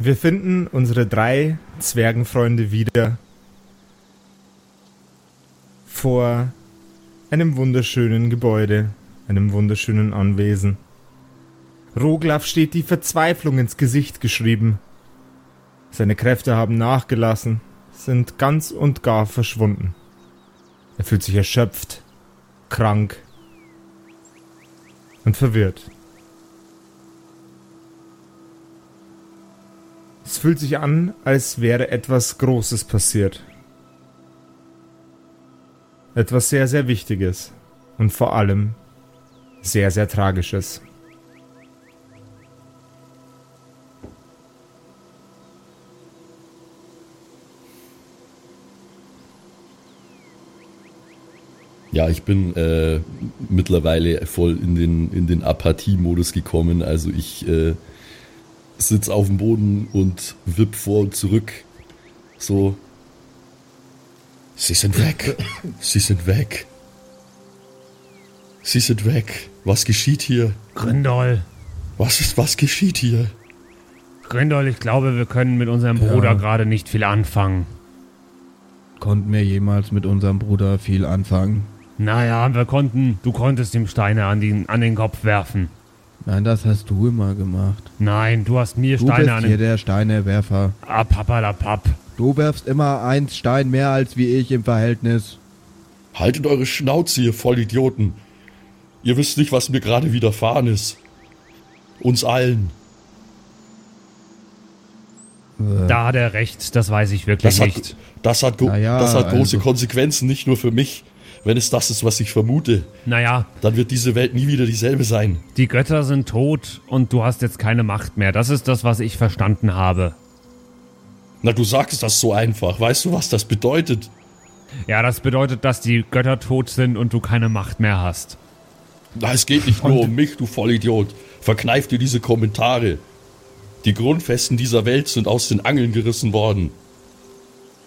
Wir finden unsere drei Zwergenfreunde wieder vor einem wunderschönen Gebäude, einem wunderschönen Anwesen. Roglaf steht die Verzweiflung ins Gesicht geschrieben. Seine Kräfte haben nachgelassen, sind ganz und gar verschwunden. Er fühlt sich erschöpft, krank und verwirrt. Es fühlt sich an, als wäre etwas Großes passiert. Etwas sehr, sehr Wichtiges und vor allem sehr, sehr Tragisches. Ja, ich bin äh, mittlerweile voll in den, in den Apathie-Modus gekommen. Also ich äh, sitze auf dem Boden und wipp vor und zurück. So. Sie sind weg. Sie sind weg. Sie sind weg. Was geschieht hier? Grindol. Was ist, was geschieht hier? Grindol, ich glaube, wir können mit unserem Bruder Ja. gerade nicht viel anfangen. Konnten wir jemals mit unserem Bruder viel anfangen? Naja, wir konnten, du konntest ihm Steine an den, an den Kopf werfen. Nein, das hast du immer gemacht. Nein, du hast mir Du Steine bist an hier der Steinewerfer. Ah, papalapap. Du werfst immer eins Stein mehr als wie ich im Verhältnis. Haltet eure Schnauze, ihr Vollidioten. Ihr wisst nicht, was mir gerade widerfahren ist. Uns allen. Da hat er recht, das weiß ich wirklich Das hat, nicht. das hat, Naja, das hat große also- Konsequenzen, nicht nur für mich. Wenn es das ist, was ich vermute, Naja, dann wird diese Welt nie wieder dieselbe sein. die Götter sind tot und du hast jetzt keine Macht mehr. Das ist das, was ich verstanden habe. Na, du sagst das so einfach. Weißt du, was das bedeutet? Ja, das bedeutet, dass die Götter tot sind und du keine Macht mehr hast. Na, es geht nicht nur um mich, du Vollidiot. Verkneif dir diese Kommentare. Die Grundfesten dieser Welt sind aus den Angeln gerissen worden.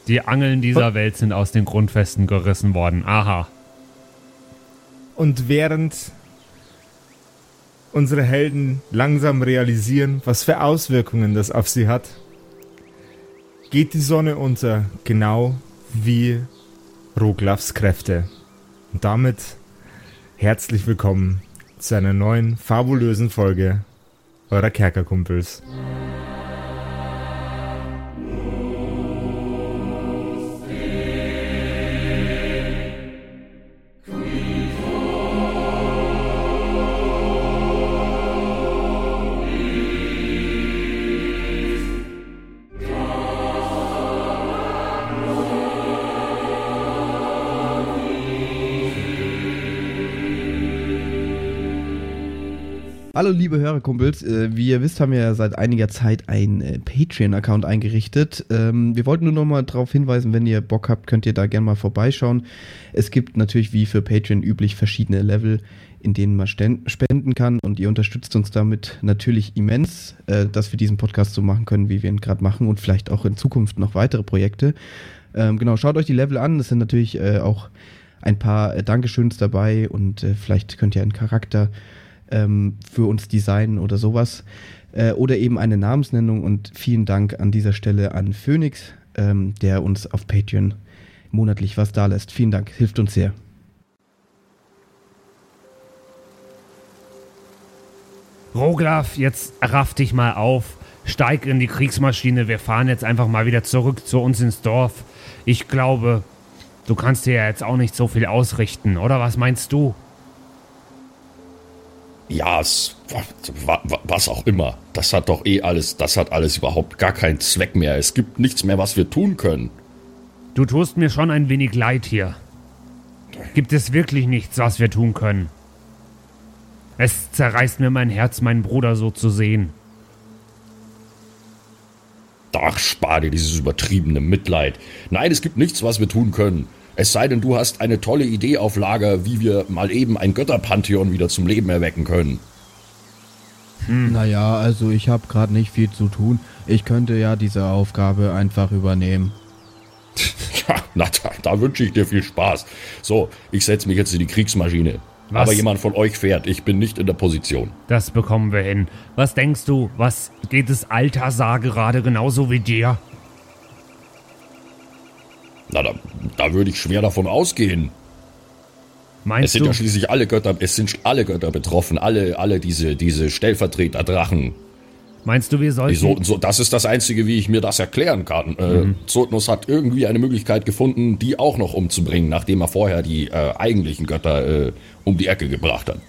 Die Angeln dieser Welt sind aus den Grundfesten gerissen worden. Aha. Und während unsere Helden langsam realisieren, was für Auswirkungen das auf sie hat, geht die Sonne unter, genau wie Roglafs Kräfte. Und damit herzlich willkommen zu einer neuen fabulösen Folge eurer Kerkerkumpels. Hallo liebe Hörerkumpels, äh, wie ihr wisst, haben wir ja seit einiger Zeit einen äh, Patreon-Account eingerichtet. Ähm, wir wollten nur noch mal darauf hinweisen, wenn ihr Bock habt, könnt ihr da gerne mal vorbeischauen. Es gibt natürlich wie für Patreon üblich verschiedene Level, in denen man spenden kann und ihr unterstützt uns damit natürlich immens, äh, dass wir diesen Podcast so machen können, wie wir ihn gerade machen und vielleicht auch in Zukunft noch weitere Projekte. Ähm, genau, schaut euch die Level an, es sind natürlich auch ein paar Dankeschöns dabei und vielleicht könnt ihr einen Charakter ähm, für uns designen oder sowas. Äh, oder eben eine Namensnennung und vielen Dank an dieser Stelle an Phoenix, ähm, der uns auf Patreon monatlich was da lässt. Vielen Dank, hilft uns sehr. Roglaf, jetzt raff dich mal auf. Steig in die Kriegsmaschine. Wir fahren jetzt einfach mal wieder zurück zu uns ins Dorf. Ich glaube, du kannst dir ja jetzt auch nicht so viel ausrichten, oder was meinst du? Ja, es, wa- wa- was auch immer. Das hat doch eh alles, das hat alles überhaupt gar keinen Zweck mehr. Es gibt nichts mehr, was wir tun können. Du tust mir schon ein wenig leid hier. Gibt es wirklich nichts, was wir tun können? Es zerreißt mir mein Herz, meinen Bruder so zu sehen. Ach, spar dir dieses übertriebene Mitleid. Nein, es gibt nichts, was wir tun können. Es sei denn, du hast eine tolle Idee auf Lager, wie wir mal eben ein Götterpantheon wieder zum Leben erwecken können. Naja, also ich habe gerade nicht viel zu tun. Ich könnte ja diese Aufgabe einfach übernehmen. Ja, na, da, da wünsche ich dir viel Spaß. So, ich setze mich jetzt in die Kriegsmaschine. Was? Aber jemand von euch fährt. Ich bin nicht in der Position. Das bekommen wir hin. Was denkst du, was geht es Altasar gerade genauso wie dir? Na, da, würde ich schwer davon ausgehen. Es Meinst sind du? ja schließlich alle Götter, es sind alle Götter betroffen, alle, alle diese, diese Stellvertreter-Drachen. Meinst du, wir sollten. so, so, das ist das Einzige, wie ich mir das erklären kann. Äh, Zotnus hat irgendwie eine Möglichkeit gefunden, die auch noch umzubringen, nachdem er vorher die äh, eigentlichen Götter äh, um die Ecke gebracht hat.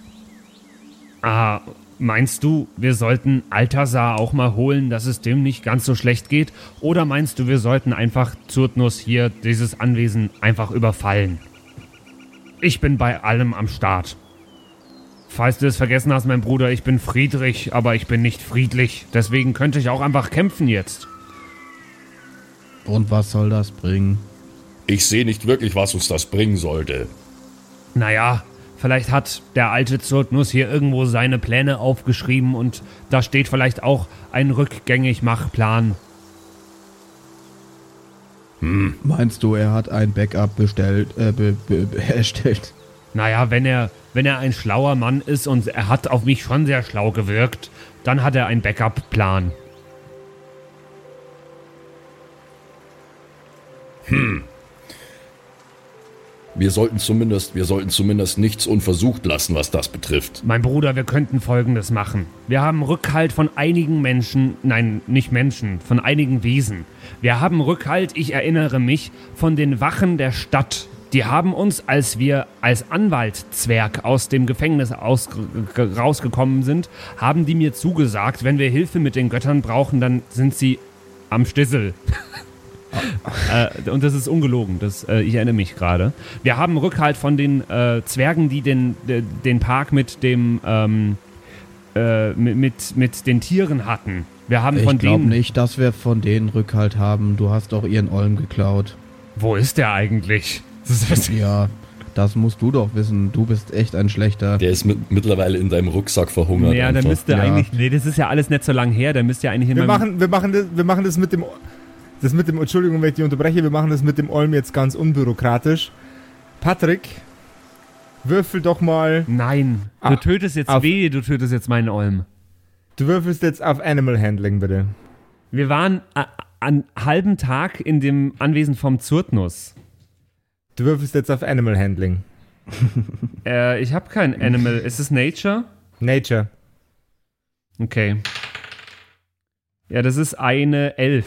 Ah, meinst du, wir sollten Altasar auch mal holen, dass es dem nicht ganz so schlecht geht? Oder meinst du, wir sollten einfach Zurtnus hier dieses Anwesen einfach überfallen? Ich bin bei allem am Start. Falls du es vergessen hast, mein Bruder, ich bin Friedrich, aber ich bin nicht friedlich. Deswegen könnte ich auch einfach kämpfen jetzt. Und was soll das bringen? Ich sehe nicht wirklich, was uns das bringen sollte. Naja, vielleicht hat der alte Zurtnus hier irgendwo seine Pläne aufgeschrieben und da steht vielleicht auch ein Rückgängig-Machplan. Meinst du, er hat ein Backup bestellt, äh, be, be, be, erstellt? Naja, wenn er, wenn er ein schlauer Mann ist und er hat auf mich schon sehr schlau gewirkt, dann hat er einen Backup-Plan. Wir sollten zumindest, wir sollten zumindest nichts unversucht lassen, was das betrifft. Mein Bruder, wir könnten Folgendes machen. Wir haben Rückhalt von einigen Menschen, nein, nicht Menschen, von einigen Wesen. Wir haben Rückhalt, ich erinnere mich, von den Wachen der Stadt. Die haben uns, als wir als Anwaltzwerg aus dem Gefängnis aus, rausgekommen sind, haben die mir zugesagt, wenn wir Hilfe mit den Göttern brauchen, dann sind sie am Stissel. äh, und das ist ungelogen, das, äh, ich erinnere mich gerade. Wir haben Rückhalt von den äh, Zwergen, die den, de, den Park mit dem ähm, äh, mit, mit, mit den Tieren hatten. Wir haben von Ich glaube denen. nicht, dass wir von denen Rückhalt haben. Du hast doch ihren Olm geklaut. Wo ist der eigentlich? Das Ja, das musst du doch wissen. Du bist echt ein schlechter. Der ist mit, mittlerweile in deinem Rucksack verhungert. ja, der müsste Ja. eigentlich. Nee, das ist ja alles nicht so lang her. Der müsste ja eigentlich in Wir machen, wir, machen das, wir machen das mit dem. Das mit dem. Entschuldigung, wenn ich dich unterbreche. Wir machen das mit dem Olm jetzt ganz unbürokratisch. Patrick, würfel doch mal. Nein, du Ah, tötest jetzt auf- weh, du tötest jetzt meinen Olm. Du würfelst jetzt auf Animal Handling, bitte. Wir waren äh, an halben Tag in dem Anwesen vom Zurtnus. Du würfelst jetzt auf Animal Handling. Äh, ich habe kein Animal. Ist es Nature? Nature. Okay. Ja, das ist eine Elf.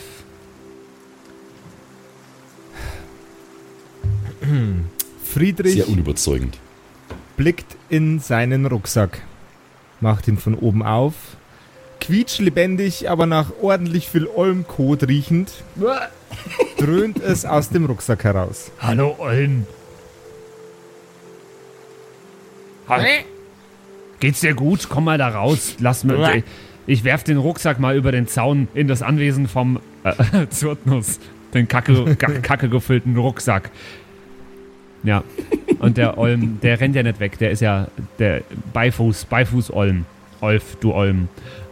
Friedrich Sehr unüberzeugend. blickt in seinen Rucksack, macht ihn von oben auf, quietschlebendig, aber nach ordentlich viel Olmkot riechend, dröhnt es aus dem Rucksack heraus. Hallo Olm. Ha Geht's dir gut? Komm mal da raus. Lass mir. Ich, ich werf den Rucksack mal über den Zaun in das Anwesen vom äh, Zurtnus. Den kacke, ka- kacke gefüllten Rucksack. Ja. Und der Olm, der rennt ja nicht weg. Der ist ja der Beifuß, Beifuß Olm. Olf, du Olm.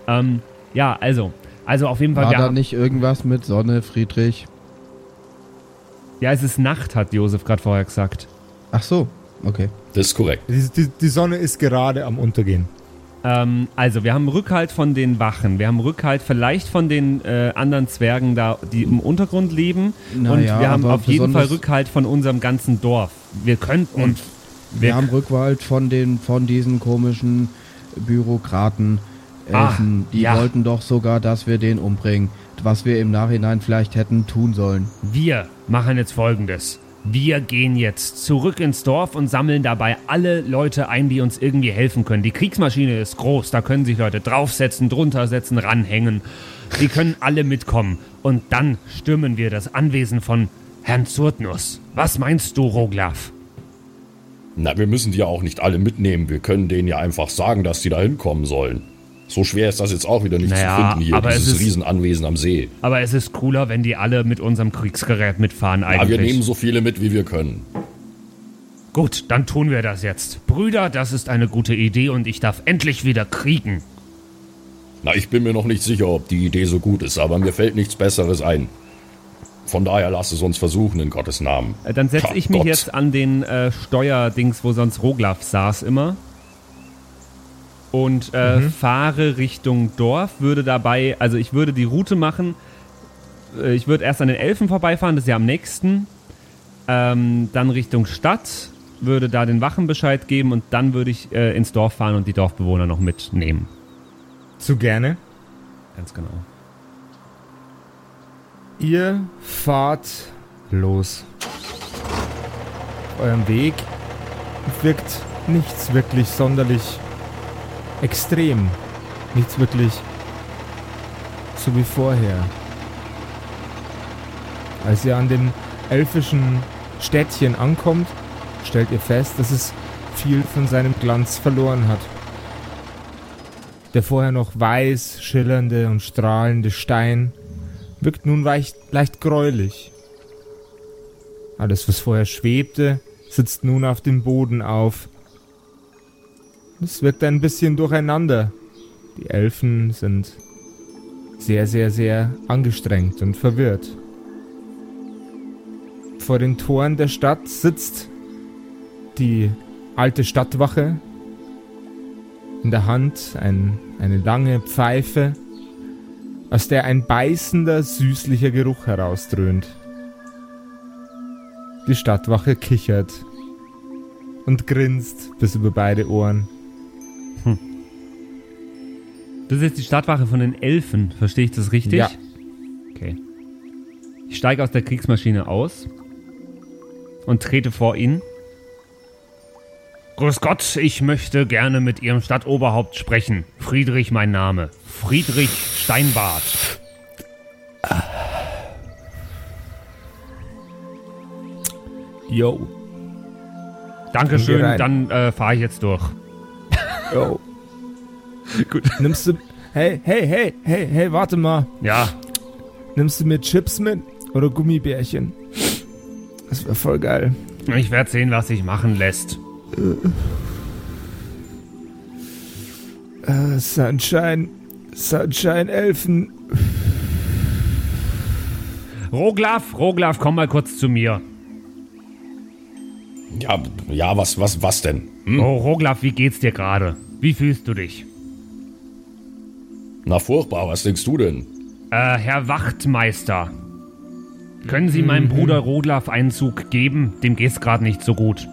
Ähm, ja, also. Also auf jeden Fall. War da nicht irgendwas mit Sonne, Friedrich? ja, es ist Nacht, hat Josef gerade vorher gesagt. Ach so, okay. Das ist korrekt. Die, die, die Sonne ist gerade am Untergehen. Ähm, also, wir haben Rückhalt von den Wachen. Wir haben Rückhalt vielleicht von den äh, anderen Zwergen da, die im Untergrund leben. Na und ja, wir haben auf jeden Fall Rückhalt von unserem ganzen Dorf. Wir könnten. Und wir, wir- haben Rückhalt von den von diesen komischen Bürokraten. Ah, Elfen. die ja. wollten doch sogar, dass wir den umbringen. Was wir im Nachhinein vielleicht hätten tun sollen. wir machen jetzt folgendes. Wir gehen jetzt zurück ins Dorf und sammeln dabei alle Leute ein, die uns irgendwie helfen können. Die Kriegsmaschine ist groß, da können sich Leute draufsetzen, drunter setzen, ranhängen. Die können alle mitkommen. Und dann stürmen wir das Anwesen von Herrn Zurtnus. Was meinst du, Roglaf? Na, wir müssen die ja auch nicht alle mitnehmen. Wir können denen ja einfach sagen, dass die da hinkommen sollen. So schwer ist das jetzt auch wieder nicht Naja, zu finden hier, aber es dieses ist- Riesenanwesen am See. Aber es ist cooler, wenn die alle mit unserem Kriegsgerät mitfahren Ja, eigentlich. wir nehmen so viele mit, wie wir können. Gut, dann tun wir das jetzt. Brüder, das ist eine gute Idee und ich darf endlich wieder kriegen. Na, ich bin mir noch nicht sicher, ob die Idee so gut ist, aber mir fällt nichts Besseres ein. Von daher lass es uns versuchen, in Gottes Namen. Äh, Dann setze ich mich Gott. jetzt an den äh, Steuerdings, wo sonst Roglaf saß immer. Und äh, fahre Richtung Dorf, würde dabei, also ich würde die Route machen. Äh, ich würde erst an den Elfen vorbeifahren, das ist ja am nächsten. Ähm, dann Richtung Stadt, würde da den Wachen Bescheid geben und dann würde ich äh, ins Dorf fahren und die Dorfbewohner noch mitnehmen. Zu gerne. Ganz genau. Ihr fahrt los. Auf eurem Weg wirkt nichts wirklich sonderlich extrem. Nichts wirklich so wie vorher. Als ihr an dem elfischen Städtchen ankommt, stellt ihr fest, dass es viel von seinem Glanz verloren hat. Der vorher noch weiß schillernde und strahlende Stein wirkt nun leicht, leicht gräulich. Alles, was vorher schwebte, sitzt nun auf dem Boden auf. Es wirkt ein bisschen durcheinander. Die Elfen sind sehr, sehr, sehr angestrengt und verwirrt. Vor den Toren der Stadt sitzt die alte Stadtwache. In der Hand ein, eine lange Pfeife aus der ein beißender, süßlicher Geruch herausdröhnt. Die Stadtwache kichert und grinst bis über beide Ohren. Das ist jetzt die Stadtwache von den Elfen, verstehe ich das richtig? Ja. Okay. Ich steige aus der Kriegsmaschine aus und trete vor ihn. Grüß Gott, ich möchte gerne mit Ihrem Stadtoberhaupt sprechen. Friedrich mein Name. Friedrich Steinbart. Yo, Dankeschön, dann äh, fahre ich jetzt durch. yo. Gut. Nimmst du. Hey, hey, hey, hey, hey, warte mal. Ja, Nimmst du mir Chips mit oder Gummibärchen? Das wäre voll geil. ich werde sehen, was sich machen lässt. Äh, Sunshine. Sunshine Elfen. Roglaf, Roglaf, komm mal kurz zu mir. Ja, ja, was, was, was denn? Hm? Oh, Roglaf, wie geht's dir gerade? Wie fühlst du dich? Na furchtbar, was denkst du denn? Äh, Herr Wachtmeister. Können Sie meinem Bruder Roglaf einen Zug geben? Dem geht's gerade nicht so gut.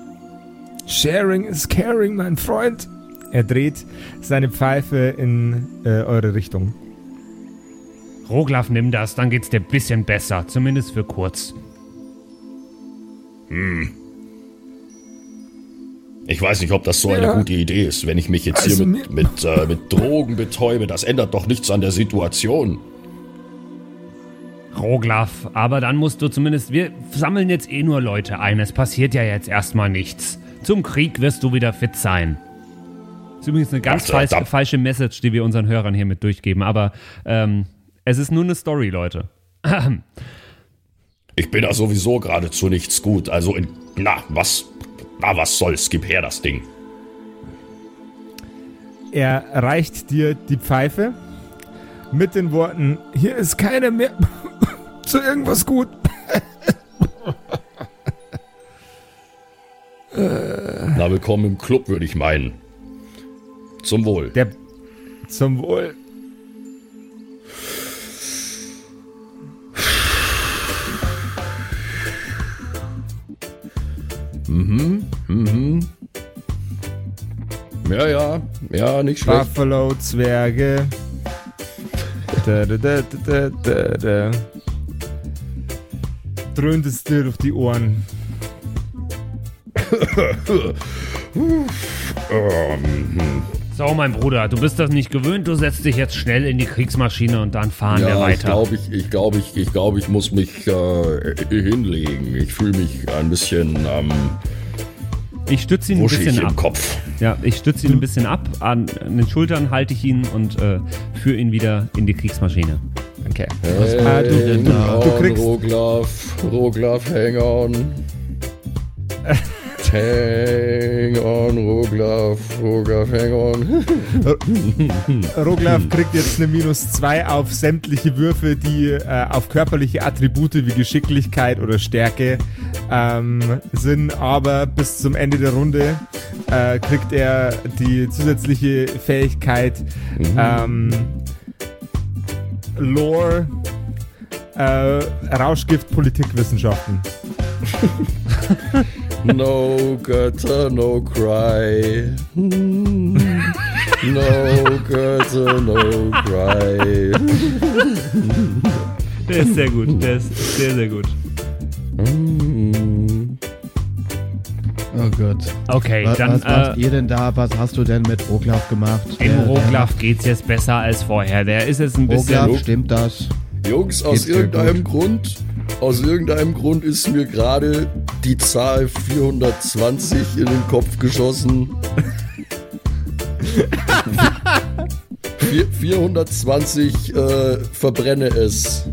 Sharing is caring, mein Freund. Er dreht seine Pfeife in äh, eure Richtung. Roglaf, nimm das, dann geht's dir bisschen besser. Zumindest für kurz. Ich weiß nicht, ob das so eine Ja. gute Idee ist, wenn ich mich jetzt Also hier mit, mit, äh, mit Drogen betäube. Das ändert doch nichts an der Situation. Roglaf, aber dann musst du zumindest. Wir sammeln jetzt eh nur Leute ein. Es passiert ja jetzt erstmal nichts. Zum Krieg wirst du wieder fit sein. ist übrigens eine ganz Ach, falsche, da- falsche Message, die wir unseren Hörern hiermit durchgeben. Aber ähm, es ist nur eine Story, Leute. Ich bin da sowieso geradezu nichts gut. Also, in, na, was, na, was soll's? Gib her das Ding. Er reicht dir die Pfeife mit den Worten: Hier ist keiner mehr zu irgendwas gut. Na, willkommen im Club, würde ich meinen. Zum Wohl. Der zum Wohl. Ja, nicht schlecht. Buffalo Zwerge. Da, da, da, da, da, da. Dröhnt es dir durch die Ohren. So, mein Bruder, du bist das nicht gewöhnt. Du setzt dich jetzt schnell in die Kriegsmaschine und dann fahren wir Ja, ich weiter. glaube, ich, ich, glaub, ich, ich, glaub, ich muss mich äh, hinlegen. Ich fühle mich ein bisschen ähm, Ich stütze ihn ein bisschen im ab. Kopf. Ja, ich stütze ihn ein bisschen ab. An, an den Schultern halte ich ihn und äh, führe ihn wieder in die Kriegsmaschine. Okay. Hey, Ah, du- du on, kriegst- Roglaf, Roglaf, hang on. Hang on, Roglaf, Roglaf, hang on. Roglaf kriegt jetzt eine minus 2 auf sämtliche Würfe, die äh, auf körperliche Attribute wie Geschicklichkeit oder Stärke ähm, sind, aber bis zum Ende der Runde äh, kriegt er die zusätzliche Fähigkeit ähm, Lore, äh, Rauschgift, Politikwissenschaften. No gutter, no cry. No gutter, no cry. Der ist sehr gut. Der ist sehr, sehr gut. Oh Gott. Okay, Was, dann was macht äh, ihr denn da? Was hast du denn mit Roglaf gemacht? dem Der- Roglaf geht's jetzt besser als vorher. Der ist jetzt ein der- bisschen. Roglaf, stimmt das? Jungs, aus irgendeinem Grund, aus irgendeinem Grund ist mir gerade die Zahl 420 in den Kopf geschossen. Vier- 420 äh, verbrenne es.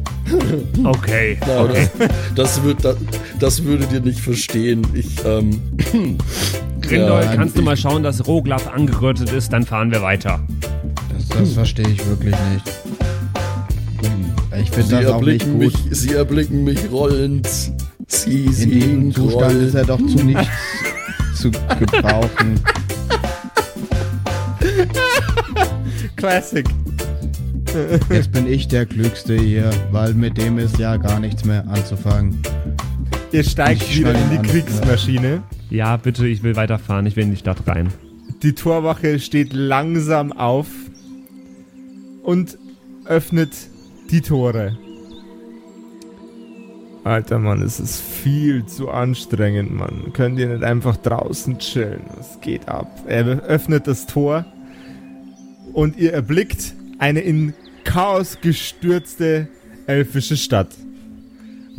Okay, Na, okay. das, das, wird, das, das würdet ihr nicht verstehen. Ich, ähm, Grindol, Ja, kannst du mal schauen, dass Roglaf angerötet ist? Dann fahren wir weiter. Das, das verstehe ich wirklich nicht. Ich finde das auch nicht gut. mich, sie erblicken mich rollend. Sie In diesem Zustand ist er doch zu nichts zu gebrauchen. Classic. Jetzt bin ich der Klügste hier, weil mit dem ist ja gar nichts mehr anzufangen. Ihr steigt Ich wieder in die an, Kriegsmaschine. Ja, bitte, ich will weiterfahren. Ich will in die Stadt rein. Die Torwache steht langsam auf und öffnet die Tore. Alter Mann, es ist viel zu anstrengend, Mann. Könnt ihr nicht einfach draußen chillen? Was geht ab? Er öffnet das Tor und ihr erblickt eine in Chaos gestürzte elfische Stadt.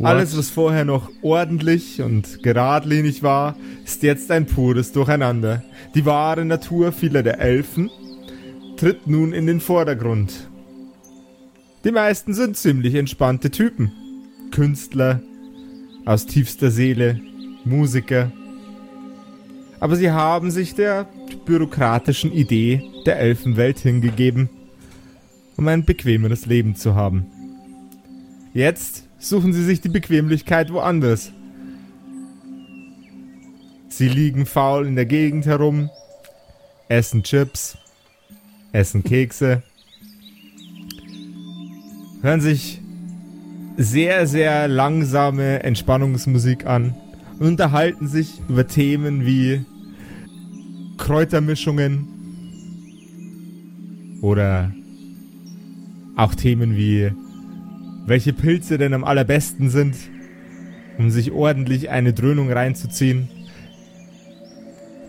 Alles, was vorher noch ordentlich und geradlinig war, ist jetzt ein pures Durcheinander. Die wahre Natur vieler der Elfen tritt nun in den Vordergrund. Die meisten sind ziemlich entspannte Typen. Künstler aus tiefster Seele, Musiker. Aber sie haben sich der bürokratischen Idee der Elfenwelt hingegeben, um ein bequemeres Leben zu haben. Jetzt suchen sie sich die Bequemlichkeit woanders. Sie liegen faul in der Gegend herum, essen Chips, essen Kekse, hören sich sehr, sehr langsame Entspannungsmusik an und unterhalten sich über Themen wie Kräutermischungen oder auch Themen wie welche Pilze denn am allerbesten sind, um sich ordentlich eine Dröhnung reinzuziehen.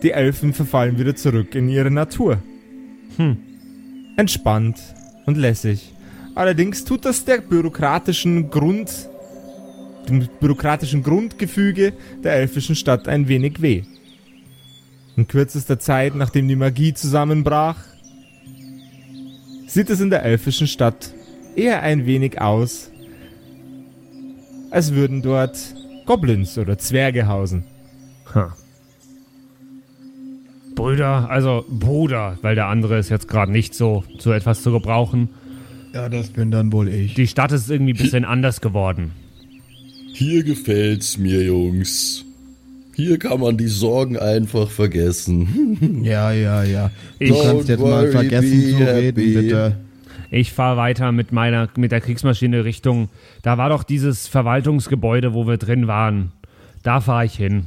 Die Elfen verfallen wieder zurück in ihre Natur. Hm. Entspannt und lässig. Allerdings tut das der bürokratischen Grund, dem bürokratischen Grundgefüge der elfischen Stadt ein wenig weh. In kürzester Zeit, nachdem die Magie zusammenbrach, sieht es in der elfischen Stadt eher ein wenig aus, als würden dort Goblins oder Zwerge hausen. Ha. Brüder, also Bruder, weil der andere ist jetzt gerade nicht so zu etwas zu gebrauchen. Ja, das bin dann wohl ich. Die Stadt ist irgendwie ein bisschen anders geworden. Hier gefällt's mir, Jungs. Hier kann man die Sorgen einfach vergessen. Ja, ja, ja. Du Ich- kannst jetzt mal vergessen zu reden, happy. bitte. Ich fahre weiter mit meiner mit der Kriegsmaschine Richtung. Da war doch dieses Verwaltungsgebäude, wo wir drin waren. Da fahre ich hin.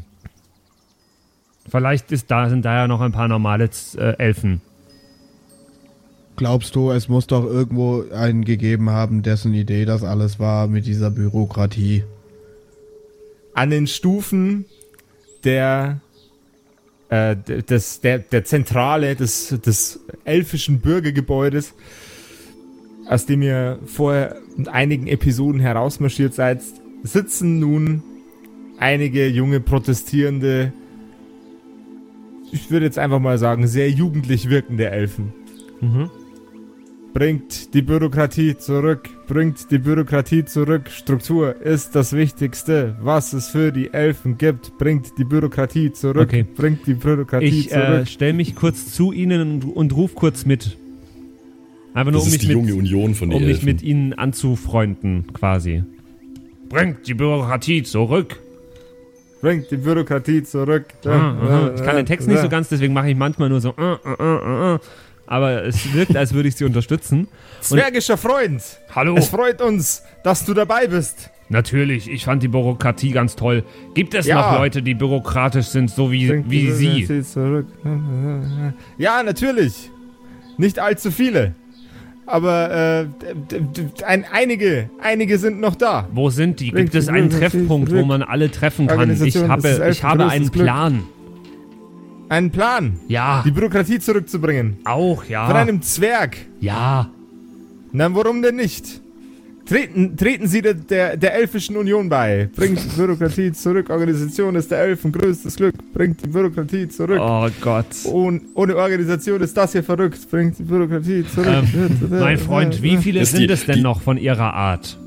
Vielleicht ist da sind da ja noch ein paar normale äh, Elfen. Glaubst du, es muss doch irgendwo einen gegeben haben, dessen Idee das alles war mit dieser Bürokratie? An den Stufen der, äh, des, der, der Zentrale des, des elfischen Bürgergebäudes, aus dem ihr vorher in einigen Episoden herausmarschiert seid, sitzen nun einige junge protestierende, ich würde jetzt einfach mal sagen, sehr jugendlich wirkende Elfen. Mhm. Bringt die Bürokratie zurück, bringt die Bürokratie zurück. Struktur ist das Wichtigste, was es für die Elfen gibt. Bringt die Bürokratie zurück, Okay. bringt die Bürokratie Ich äh, zurück. stelle mich kurz zu Ihnen und, und ruf kurz mit. Einfach nur, Das um ist mich, die junge mit, Union von den um mich mit Ihnen anzufreunden, quasi. Bringt die Bürokratie zurück. Bringt die Bürokratie zurück. Ah, Ich kann den Text nicht so ganz, deswegen mache ich manchmal nur so. äh, äh, äh, äh. Aber es wirkt, als würde ich Sie unterstützen. Zwergischer Freund, Hallo. es freut uns, dass du dabei bist. Natürlich, ich fand die Bürokratie ganz toll. Gibt es Ja. noch Leute, die bürokratisch sind, so wie, Bringt wie Sie? Zurück. Ja, natürlich. Nicht allzu viele. Aber äh, ein, einige, einige sind noch da. Wo sind die? Bringt Gibt es einen Treffpunkt, wo man alle treffen kann? Ich habe, ich habe einen elfengrößtes Glück. Einen Plan, Ja, die Bürokratie zurückzubringen. auch, ja. Von einem Zwerg. Ja, Na, warum denn nicht? Treten, treten Sie der, der, der Elfischen Union bei. Bringt die Bürokratie zurück. Organisation ist der Elfen größtes Glück. Bringt die Bürokratie zurück. oh Gott. Ohne, ohne Organisation ist das hier verrückt. Bringt die Bürokratie zurück. Mein Freund, wie viele ist sind die- es denn die- noch von Ihrer Art?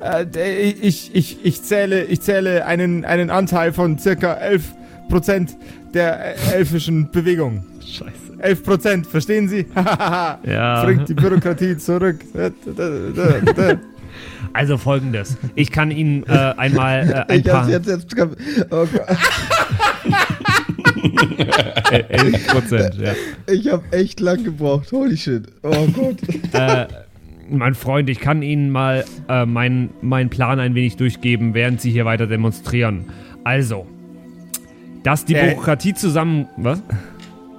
Äh, ich, ich, ich zähle, ich zähle einen, einen Anteil von circa 11% der äh, elfischen Bewegung. Scheiße. 11%, verstehen Sie? Ja. Bringt die Bürokratie zurück. Also folgendes. Ich kann Ihnen äh, einmal äh, ein Ich hab's paar... jetzt, jetzt. Oh Gott. Äh, 11 Prozent, ja. Ich habe echt lang gebraucht. Holy shit. Oh Gott. äh, mein Freund, ich kann Ihnen mal äh, meinen meinen Plan ein wenig durchgeben, während Sie hier weiter demonstrieren. Also, dass die Äh. Bürokratie zusammen... Was?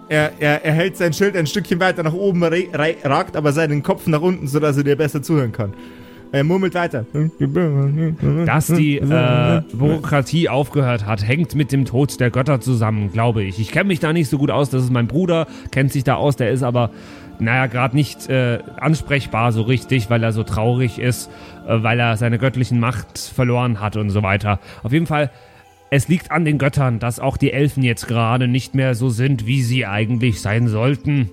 Er, er, er hält sein Schild ein Stückchen weiter nach oben, ragt aber seinen Kopf nach unten, sodass er dir besser zuhören kann. Er murmelt weiter. Dass die äh, Bürokratie aufgehört hat, hängt mit dem Tod der Götter zusammen, glaube ich. Ich kenne mich da nicht so gut aus. Das ist mein Bruder, kennt sich da aus. Der ist aber, naja, gerade nicht äh, ansprechbar so richtig, weil er so traurig ist, äh, weil er seine göttlichen Macht verloren hat und so weiter. Auf jeden Fall, es liegt an den Göttern, dass auch die Elfen jetzt gerade nicht mehr so sind, wie sie eigentlich sein sollten.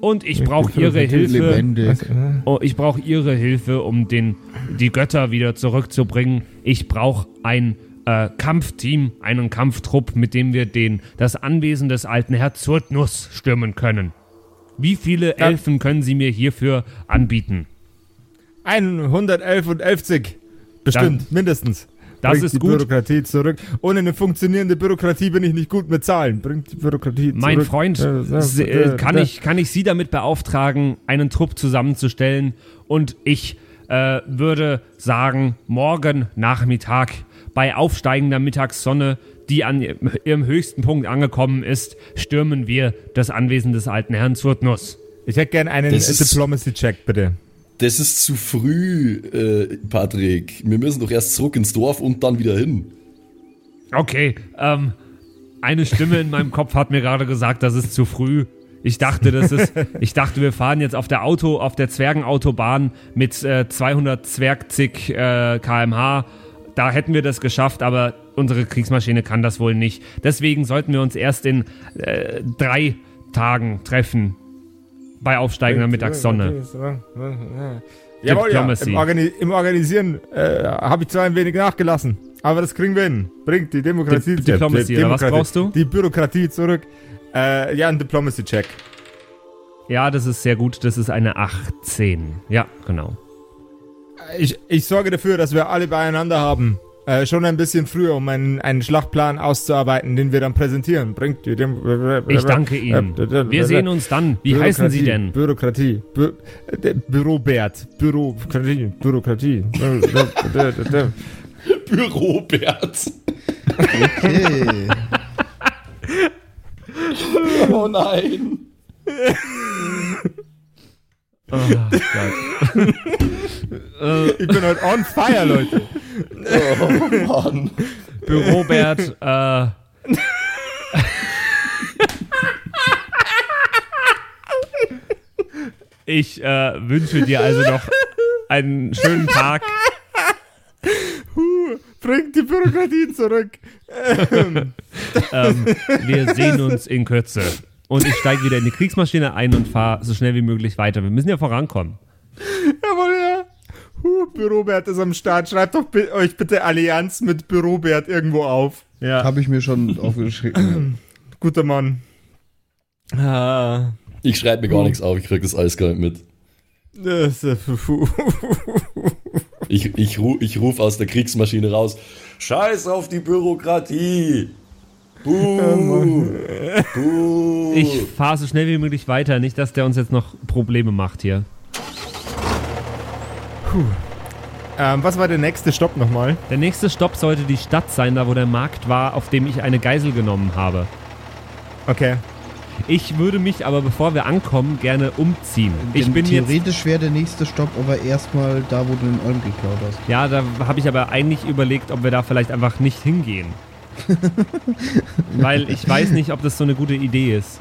Und ich brauche ihre Hilfe. Lebendig. Oh, ich brauche ihre Hilfe, um den, die Götter wieder zurückzubringen. Ich brauche ein äh, Kampfteam, einen Kampftrupp, mit dem wir den, das Anwesen des alten Herr Zurtnuss stürmen können. Wie viele Ja. Elfen können Sie mir hierfür anbieten? 111 und 11. Bestimmt, Dann- mindestens. Das Bringt ist die gut. Bürokratie zurück. Ohne eine funktionierende Bürokratie bin ich nicht gut mit Zahlen. Bringt die Bürokratie zurück. Mein Freund, Äh, kann, äh. ich, kann ich Sie damit beauftragen, einen Trupp zusammenzustellen? Und ich äh, würde sagen, morgen Nachmittag bei aufsteigender Mittagssonne, die an ihrem höchsten Punkt angekommen ist, stürmen wir das Anwesen des alten Herrn Zurtnuss. Ich hätte gern einen Diplomacy-Check, bitte. Das ist zu früh, äh, Patrick. Wir müssen doch erst zurück ins Dorf und dann wieder hin. Okay, ähm, eine Stimme in meinem Kopf hat mir gerade gesagt, das ist zu früh. Ich dachte, das ist, ich dachte, wir fahren jetzt auf der Auto, auf der Zwergenautobahn mit äh, 200 Zwergzig äh, kmh. Da hätten wir das geschafft, aber unsere Kriegsmaschine kann das wohl nicht. Deswegen sollten wir uns erst in äh, drei Tagen treffen. Bei aufsteigender Mittagssonne. Jawohl, ja. Im, Organi Im Organisieren äh, habe ich zwar ein wenig nachgelassen, aber das kriegen wir hin. Bringt die Demokratie Dip- Diplomacy, die oder was Demokratie- brauchst du? Die Bürokratie zurück. Äh, ja, ein Diplomacy-Check. Ja, das ist sehr gut. Das ist eine 18. Ja, genau. Ich, ich sorge dafür, dass wir alle beieinander haben. Äh, schon ein bisschen früher, um einen, einen Schlachtplan auszuarbeiten, den wir dann präsentieren. Bringt die Dem Ich danke Ihnen. Wir sehen uns dann. Wie heißen Sie denn? Bürokratie. Bü äh, Bürobert. Bürokratie. Bürokratie. Bürobert. Okay. Oh nein. Oh Gott. ich bin heute on fire, Leute. Oh Mann. Bürobert, äh. Ich äh, wünsche dir also noch einen schönen Tag. Bringt die Bürokratie zurück. Ähm, wir sehen uns in Kürze. Und ich steige wieder in die Kriegsmaschine ein und fahre so schnell wie möglich weiter. Wir müssen ja vorankommen. Jawohl, ja. Huh, Bürobert ist am Start. Schreibt doch euch bitte Allianz mit Bürobert irgendwo auf. Ja. Habe ich mir schon aufgeschrieben. Guter Mann. Ah. Ich schreibe mir gar nichts auf, ich krieg das alles gar nicht mit. Ich, ich, ru, ich ruf aus der Kriegsmaschine raus. Scheiß auf die Bürokratie! Buh! Buh! Ich fahre so schnell wie möglich weiter, nicht, dass der uns jetzt noch Probleme macht hier. ähm, was war der nächste Stopp nochmal? Der nächste Stopp sollte die Stadt sein, da wo der Markt war, auf dem ich eine Geisel genommen habe. Okay. Ich würde mich aber, bevor wir ankommen, gerne umziehen. Ich Denn bin jetzt. theoretisch wäre der nächste Stopp aber erstmal da, wo du den Olm geklaut hast. Ja, da habe ich aber eigentlich überlegt, ob wir da vielleicht einfach nicht hingehen. Weil ich weiß nicht, ob das so eine gute Idee ist.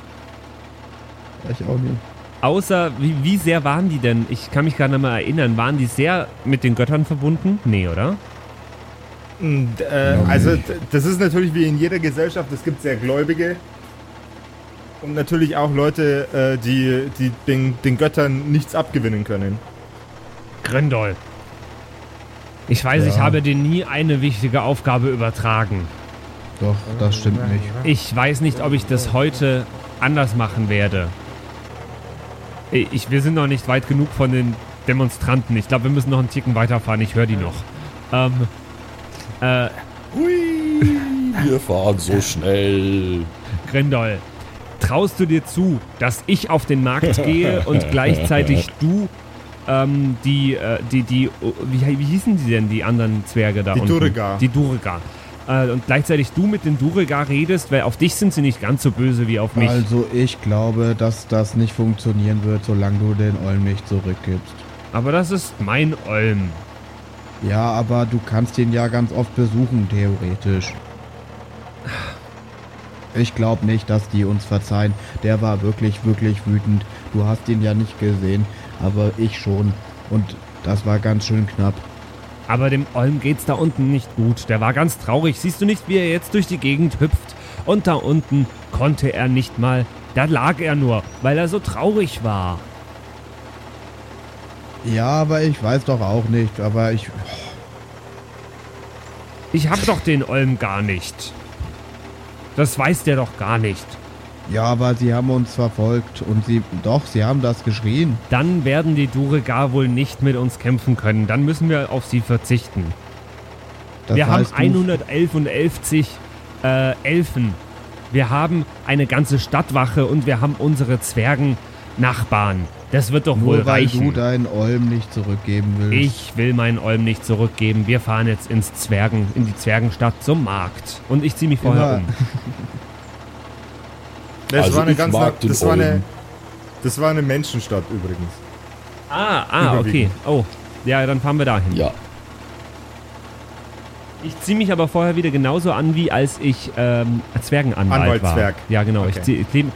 Ich auch nicht. Außer, wie, wie sehr waren die denn? Ich kann mich gar nicht mehr erinnern. Waren die sehr mit den Göttern verbunden? Nee, oder? Und, äh, also, das ist natürlich wie in jeder Gesellschaft. Es gibt sehr Gläubige. Und natürlich auch Leute, äh, die, die den, den Göttern nichts abgewinnen können. Grindol. Ich weiß, ich Ja. habe dir nie eine wichtige Aufgabe übertragen. Doch, das stimmt nicht. Ich weiß nicht, ob ich das heute anders machen werde. Ich, wir sind noch nicht weit genug von den Demonstranten. Ich glaube, wir müssen noch einen Ticken weiterfahren. Ich höre die noch. Ähm, äh, Hui, wir fahren so schnell. Grindol, traust du dir zu, dass ich auf den Markt gehe und gleichzeitig du ähm, die, äh, die, die, wie, wie hießen die denn, die anderen Zwerge da Die unten? Duergar. Die Durga. Äh, und gleichzeitig du mit den Duergar redest, weil auf dich sind sie nicht ganz so böse wie auf mich. Also ich glaube, dass das nicht funktionieren wird, solange du den Olm nicht zurückgibst. Aber das ist mein Olm. Ja, aber du kannst ihn ja ganz oft besuchen, theoretisch. Ich glaube nicht, dass die uns verzeihen. Der war wirklich, wirklich wütend. Du hast ihn ja nicht gesehen, aber ich schon. Und das war ganz schön knapp. Aber dem Olm geht's da unten nicht gut. Der war ganz traurig. Siehst du nicht, wie er jetzt durch die Gegend hüpft? Und da unten konnte er nicht mal. Da lag er nur, weil er so traurig war. Ja, aber ich weiß doch auch nicht. Aber ich. Ich hab doch den Olm gar nicht. Das weiß der doch gar nicht. Ja, aber sie haben uns verfolgt und sie. Doch, sie haben das geschrien. Dann werden die Duregar wohl nicht mit uns kämpfen können. Dann müssen wir auf sie verzichten. Das wir haben heißt, du- 111 und 11 äh, Elfen. Wir haben eine ganze Stadtwache und wir haben unsere Zwergen-Nachbarn. Das wird doch wohl Nur weil reichen. du deinen Olm nicht zurückgeben willst. Ich will meinen Olm nicht zurückgeben. Wir fahren jetzt ins Zwergen, in die Zwergenstadt zum Markt. Und ich ziehe mich vorher Immer- um. Das Also war eine ich ganz mag den das war eine, das war eine Menschenstadt übrigens. Ah, ah, okay. Oh, ja, dann fahren wir dahin. Ja, Ich ziehe mich aber vorher wieder genauso an, wie als ich ähm, Zwergenanwalt Anwaltszwerg. war. Ja, genau. Ich Okay. zieh, ich kleb,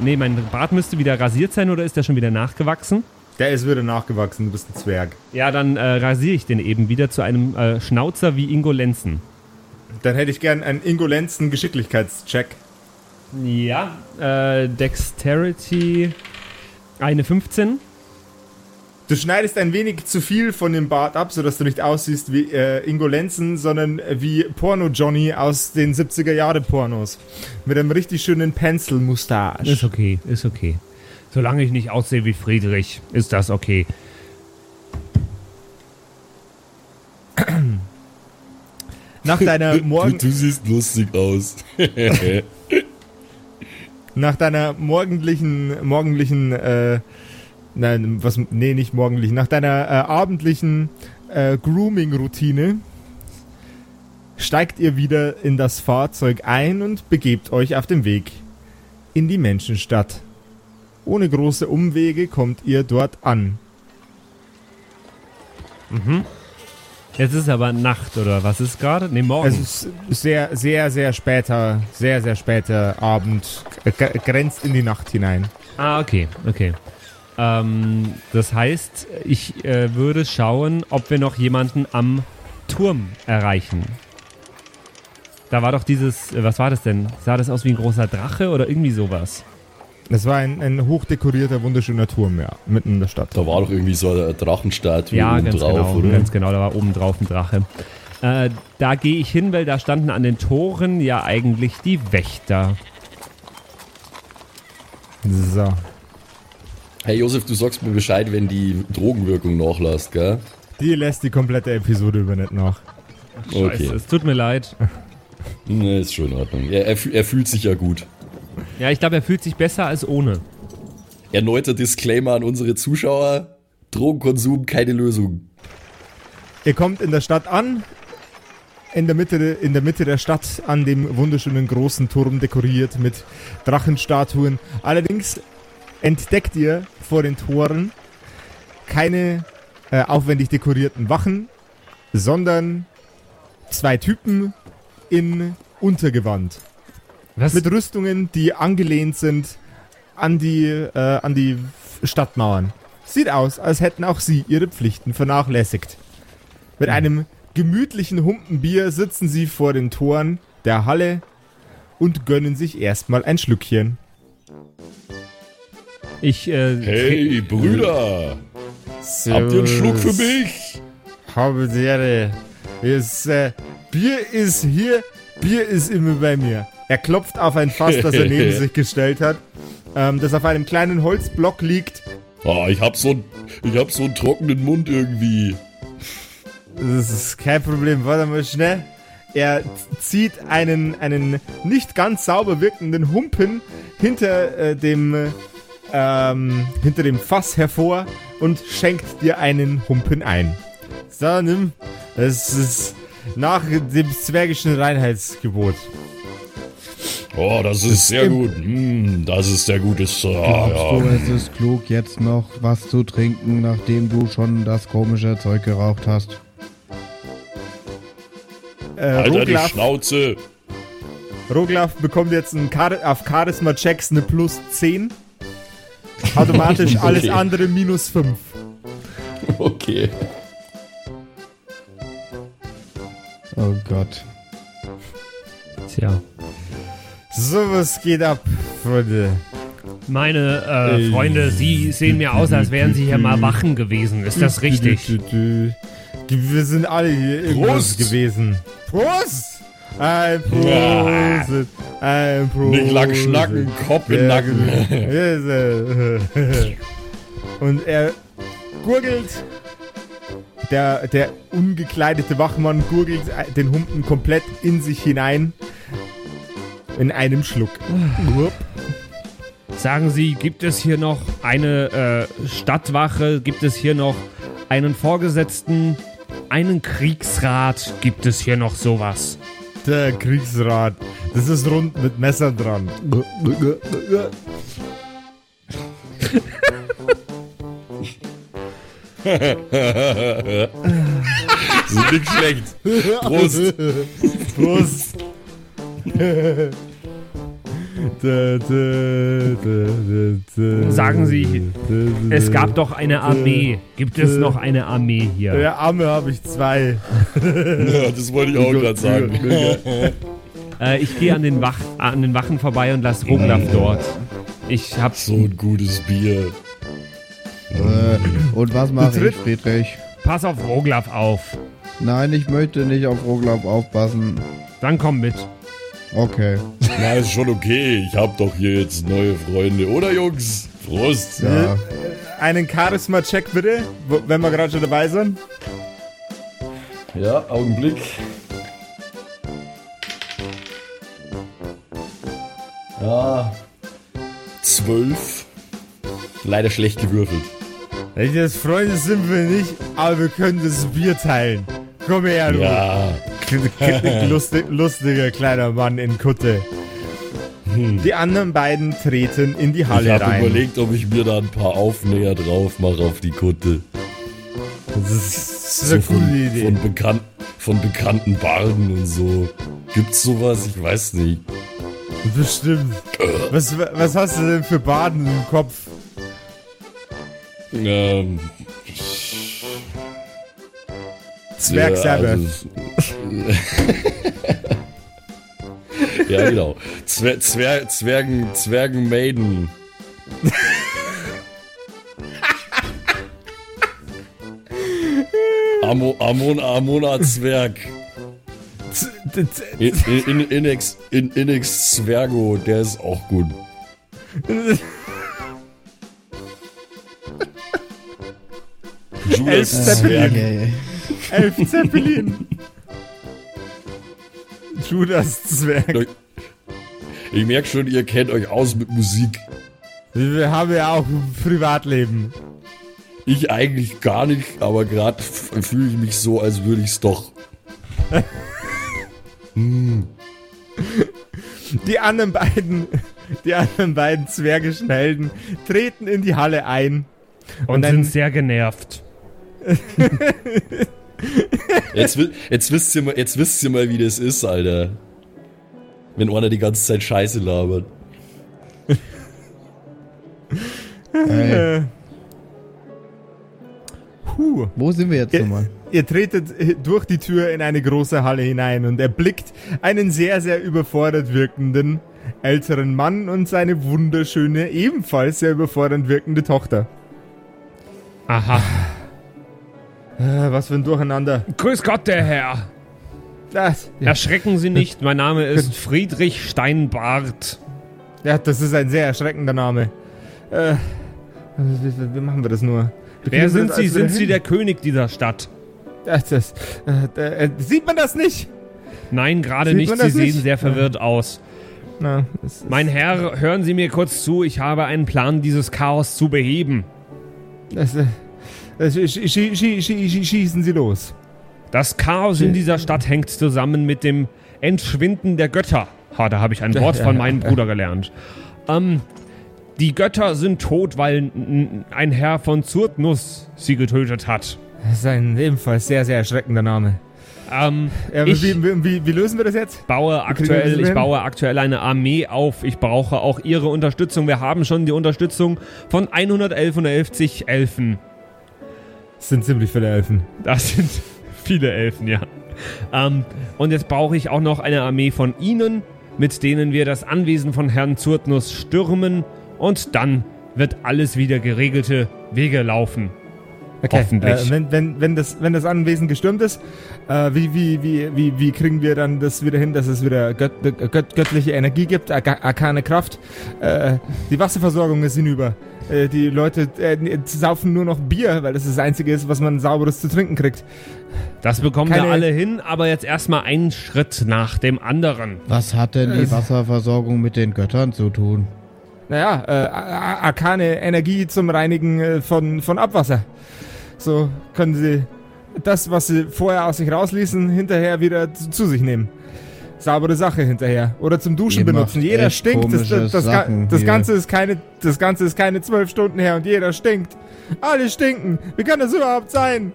nee, mein Bart müsste wieder rasiert sein oder ist der schon wieder nachgewachsen? Der ist wieder nachgewachsen, du bist ein Zwerg. Ja, dann äh, rasiere ich den eben wieder zu einem äh, Schnauzer wie Ingo Lenzen. Dann hätte ich gern einen Ingolenzen Geschicklichkeitscheck. Ja, äh, Dexterity eine 15. Du schneidest ein wenig zu viel von dem Bart ab, sodass du nicht aussiehst wie äh, Ingo Lenzen, sondern wie Porno-Johnny aus den 70er-Jahre-Pornos. Mit einem richtig schönen Pencil-Mustache. Ist okay, ist okay. Solange ich nicht aussehe wie Friedrich, ist das okay. Nach deiner, du, Morgen du siehst lustig aus. nach deiner morgendlichen, morgendlichen, äh, nein, was, nee, nicht morgendlich, nach deiner äh, abendlichen äh, Grooming-Routine steigt ihr wieder in das Fahrzeug ein und begebt euch auf den Weg in die Menschenstadt. Ohne große Umwege kommt ihr dort an. Jetzt ist aber Nacht oder was ist gerade? Ne, morgen. Es ist sehr, sehr, sehr später, sehr, sehr später Abend, äh, grenzt in die Nacht hinein. Ah, okay, okay. Ähm, das heißt, ich äh, würde schauen, ob wir noch jemanden am Turm erreichen. Da war doch dieses, äh, was war das denn? Sah das aus wie ein großer Drache oder irgendwie sowas? Das war ein, ein hochdekorierter, wunderschöner Turm, ja, mitten in der Stadt. Da war doch irgendwie so eine Drachenstatue Ja, oben ganz drauf, genau, oder? ganz genau, da war oben drauf ein Drache. Äh, da gehe ich hin, weil da standen an den Toren ja eigentlich die Wächter. So. Hey Josef, du sagst mir Bescheid, wenn die Drogenwirkung nachlässt, gell? Die lässt die komplette Episode über nicht nach. Scheiße, Okay. es tut mir leid. Ne, ist schon in Ordnung. Er, er, er fühlt sich ja gut. Ja, ich glaube, er fühlt sich besser als ohne. Erneuter Disclaimer an unsere Zuschauer. Drogenkonsum, keine Lösung. Ihr kommt in der Stadt an, in der, Mitte, in der Mitte der Stadt an dem wunderschönen großen Turm dekoriert mit Drachenstatuen. Allerdings entdeckt ihr vor den Toren keine äh, aufwendig dekorierten Wachen, sondern zwei Typen in Untergewand. Was? Mit Rüstungen, die angelehnt sind an die, äh, an die Stadtmauern. Sieht aus, als hätten auch sie ihre Pflichten vernachlässigt. Mit einem gemütlichen Humpenbier sitzen sie vor den Toren der Halle und gönnen sich erstmal ein Schlückchen. Ich, äh, Hey, Brüder! Habt ihr einen Schluck für mich? Habe Ehre. Ist, äh, Bier ist hier, Bier ist immer bei mir. Er klopft auf ein Fass, das er neben sich gestellt hat, ähm, das auf einem kleinen Holzblock liegt. Ah, ich hab so einen, ich hab so einen trockenen Mund irgendwie. Das ist kein Problem, warte mal schnell. Er zieht einen, einen nicht ganz sauber wirkenden Humpen hinter äh, dem äh, ähm, hinter dem Fass hervor und schenkt dir einen Humpen ein. So, nimm. Das ist nach dem zwergischen Reinheitsgebot. Oh, das ist sehr gut. Hm, das ist sehr gutes. Ah, Glaubst du, ja. es ist klug, jetzt noch was zu trinken, nachdem du schon das komische Zeug geraucht hast? Äh, Alter, die Roglaf, Schnauze. Roglaf bekommt jetzt ein Char auf Charisma-Checks eine plus 10. Automatisch alles Okay. andere minus 5. Okay. Oh Gott. tja. So was geht ab, Freunde. Meine äh, Freunde, Sie sehen mir aus, als wären Sie hier mal Wachen gewesen. Ist das richtig? Wir sind alle hier irgendwas Prost! gewesen. Prost! Ein Prost! Ein Prost! Nicht lang schnacken, Kopf Ja, Nacken. Und er gurgelt. Der, der ungekleidete Wachmann gurgelt den Humpen komplett in sich hinein. In einem Schluck. Sagen Sie, gibt es hier noch eine äh, Stadtwache? Gibt es hier noch einen Vorgesetzten? Einen Kriegsrat? Gibt es hier noch sowas? Der Kriegsrat. Das ist rund mit Messer dran. Nicht schlecht. Prost. Prost. Sagen Sie, Es gab doch eine Armee. Gibt es noch eine Armee hier? Ja, Arme habe ich zwei. Ja, das wollte ich auch gerade sagen. Äh, ich gehe an, den Wach, an den Wachen vorbei und lasse Roglaf dort. Ich hab So ein gutes Bier. Äh, und was mache ich, Friedrich? Pass auf Roglaf auf. Nein, ich möchte nicht auf Roglaf aufpassen. Dann komm mit. Okay. Na, ist schon okay. Ich hab doch hier jetzt neue Freunde. Oder, Jungs? Prost. Ja. Einen Charisma-Check bitte, wenn wir gerade schon dabei sind. Ja, Augenblick. Ja. Zwölf. Leider schlecht gewürfelt. Das Freunde sind wir nicht, aber wir können das Bier teilen. Komm her, du. Ja. Lustig, lustiger kleiner Mann in Kutte. Die anderen beiden treten in die Ich Halle habe rein. überlegt, ob ich mir da ein paar Aufnäher drauf mache auf die Kutte. Das ist, ist eine von, coole Idee. Von, bekannt, von bekannten Barden und so. Gibt's sowas? Ich weiß nicht. Bestimmt. Was, was hast du denn für Baden im Kopf? Ähm, Zwerg ja, also- ja, genau. Zwer Zwer Zwergen, Zwergen Maiden. Amo, Amon, Amona Zwerg. In, in, in, Inex, in, Inex Zwergo, der ist auch gut. Elf. Okay. Elf Zeppelin. Judas Zwerg. Ich merke schon, ihr kennt euch aus mit Musik. Wir haben ja auch ein Privatleben. Ich eigentlich gar nicht, aber gerade fühle ich mich so, als würde ich es doch. Die anderen beiden, die anderen beiden zwergischen Helden treten in die Halle ein. Und, dann- sind sehr genervt. Jetzt, jetzt, wisst ihr mal, jetzt wisst ihr mal, wie das ist, Alter. Wenn einer die ganze Zeit Scheiße labert. Hey, puh. wo sind wir jetzt Ja. nochmal? Ihr tretet durch die Tür in eine große Halle hinein und erblickt einen sehr, sehr überfordert wirkenden älteren Mann und seine wunderschöne, ebenfalls sehr überfordernd wirkende Tochter. Aha. Äh, was für ein Durcheinander. Grüß Gott, der Herr. Das, ja, Erschrecken Sie nicht, mein Name ist Friedrich Steinbart. ja, das ist ein sehr erschreckender Name. Äh, wie, wie machen wir das nur? Wir Wer sind Sie? Sind Sie der König dieser Stadt? Das, das, äh, äh, sieht man das nicht? Nein, gerade nicht. Sie das sehen nicht? sehr verwirrt aus. Na, Mein Herr, hören Sie mir kurz zu. Ich habe einen Plan, dieses Chaos zu beheben. das, äh, schießen Sie los. Das Chaos in dieser Stadt hängt zusammen mit dem Entschwinden der Götter. Ha, da habe ich ein Wort von meinem Bruder gelernt. Ähm, die Götter sind tot, weil ein Herr von Zurtnus sie getötet hat. Das ist ein ebenfalls sehr, sehr erschreckender Name. Ähm, Ja, wie, wie, wie, wie lösen wir das jetzt? baue aktuell, ich baue aktuell eine Armee auf. Ich brauche auch Ihre Unterstützung. Wir haben schon die Unterstützung von 111 Elfen. Das sind ziemlich viele Elfen. Das sind viele Elfen, ja. Ähm, und jetzt brauche ich auch noch eine Armee von Ihnen, mit denen wir das Anwesen von Herrn Zurtnus stürmen und dann wird alles wieder geregelte Wege laufen. Hoffentlich. Äh, wenn, wenn, wenn, das, wenn das Anwesen gestürmt ist, äh, wie, wie, wie, wie, wie kriegen wir dann das wieder hin, dass es wieder gött, gött, göttliche Energie gibt, arka- arkane Kraft? Äh, die Wasserversorgung ist hinüber. Äh, die Leute äh, saufen nur noch Bier, weil das das Einzige ist, was man sauberes zu trinken kriegt. Das bekommen Keine- wir alle hin, aber jetzt erstmal einen Schritt nach dem anderen. Was hat denn die Es- Wasserversorgung mit den Göttern zu tun? Naja, äh, ar- arkane Energie zum Reinigen äh, von, von Abwasser. So können sie das, was sie vorher aus sich rausließen, hinterher wieder zu, zu sich nehmen. Saubere Sache hinterher. Oder zum Duschen Ihr benutzen. Jeder stinkt. Das, das, das, das. Ganze ist keine, das Ganze ist keine zwölf Stunden her und jeder stinkt. Alle stinken. Wie kann das überhaupt sein?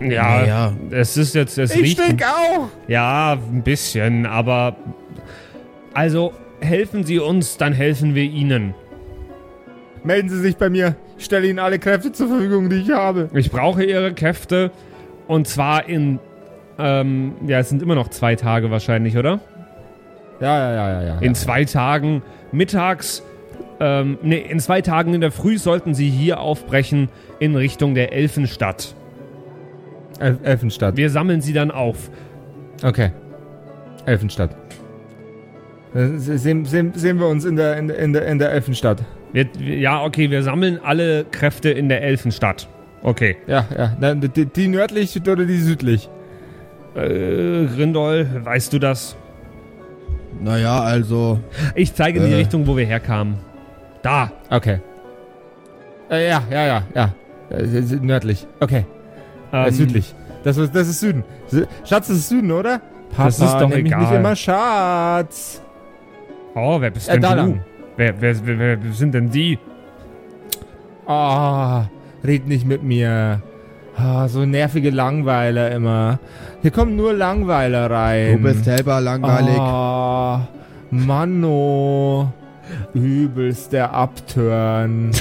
Ja, Naja. es ist jetzt, es Ich riecht. stink auch. Ja, ein bisschen, aber. Also, helfen Sie uns, dann helfen wir Ihnen. Melden Sie sich bei mir. Ich stelle Ihnen alle Kräfte zur Verfügung, die ich habe. Ich brauche Ihre Kräfte und zwar in. Ähm, ja, es sind immer noch zwei Tage wahrscheinlich, oder? Ja, ja, ja, ja. ja. In zwei Tagen mittags. Ähm, nee, in zwei Tagen in der Früh sollten Sie hier aufbrechen in Richtung der Elfenstadt. El Elfenstadt. Wir sammeln Sie dann auf. Okay. Elfenstadt. Äh, Sehen, sehen, sehen wir uns in der, in, in, der, in der Elfenstadt. Wir, ja, okay, wir sammeln alle Kräfte in der Elfenstadt. Okay. Ja, ja. Die, die nördlich oder die südlich? Äh, Grindol, weißt du das? Naja, also. Ich zeige in die Äh. Richtung, wo wir herkamen. Da. Okay. Äh, ja, ja, ja, ja. Äh, nördlich. Okay. Äh, Ähm, südlich. Das, ist- das ist Süden. Sü- Schatz, das ist Süden, oder? Papa, Das ist doch egal. nicht immer Schatz. Oh, wer bist Äh, denn da du? lang. Wer, wer, wer, wer sind denn die? Ah, red nicht mit mir. Ah, so nervige Langweiler immer. Hier kommen nur Langweiler rein. Du bist selber langweilig. Ah, Manno. Übelst der Upturn.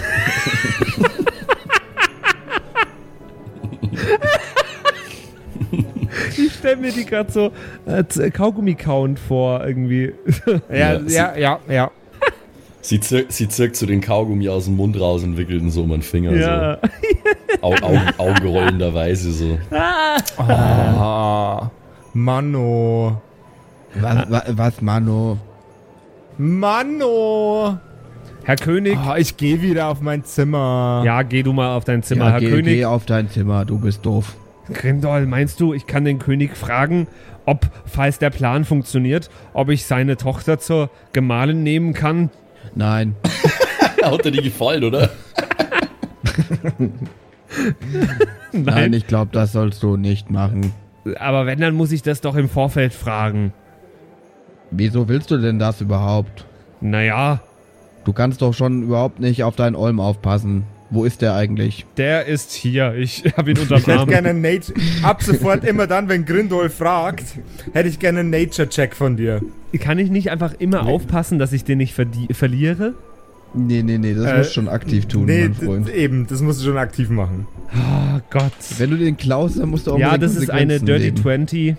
Ich stelle mir die gerade so als Kaugummi-Count vor, irgendwie. ja, Ja, ja, ja, ja. Sie, zir sie zirkt so den Kaugummi aus dem Mund raus und wickelt ihn so um den Finger. Ja. So. Au Augen Augenrollenderweise so. Ah, Mano. Was, was, was Mano? Mano. Herr König. Ah, ich gehe wieder auf mein Zimmer. Ja, geh du mal auf dein Zimmer, Ja, Herr geh, König. geh auf dein Zimmer, du bist doof. Grindol, meinst du, ich kann den König fragen, ob, falls der Plan funktioniert, ob ich seine Tochter zur Gemahlin nehmen kann? Nein. Hat dir die gefallen, oder? Nein, ich glaube, das sollst du nicht machen. Aber wenn, dann muss ich das doch im Vorfeld fragen. Wieso willst du denn das überhaupt? Naja, Du kannst doch schon überhaupt nicht auf deinen Olm aufpassen. Wo ist der eigentlich? der ist hier. Ich habe ihn unterm Ich hätte gerne einen Nature. Ab sofort immer dann, wenn Grindol fragt, hätte ich gerne einen Nature-Check von dir. Kann ich nicht einfach immer aufpassen, dass ich den nicht verdie- verliere? Nee, nee, nee, das Äh, musst du schon aktiv tun, Nee, mein Freund. eben, das musst du schon aktiv machen. Oh Gott. Wenn du den klaust, dann musst du auch Ja, das ist eine Dirty leben. 20.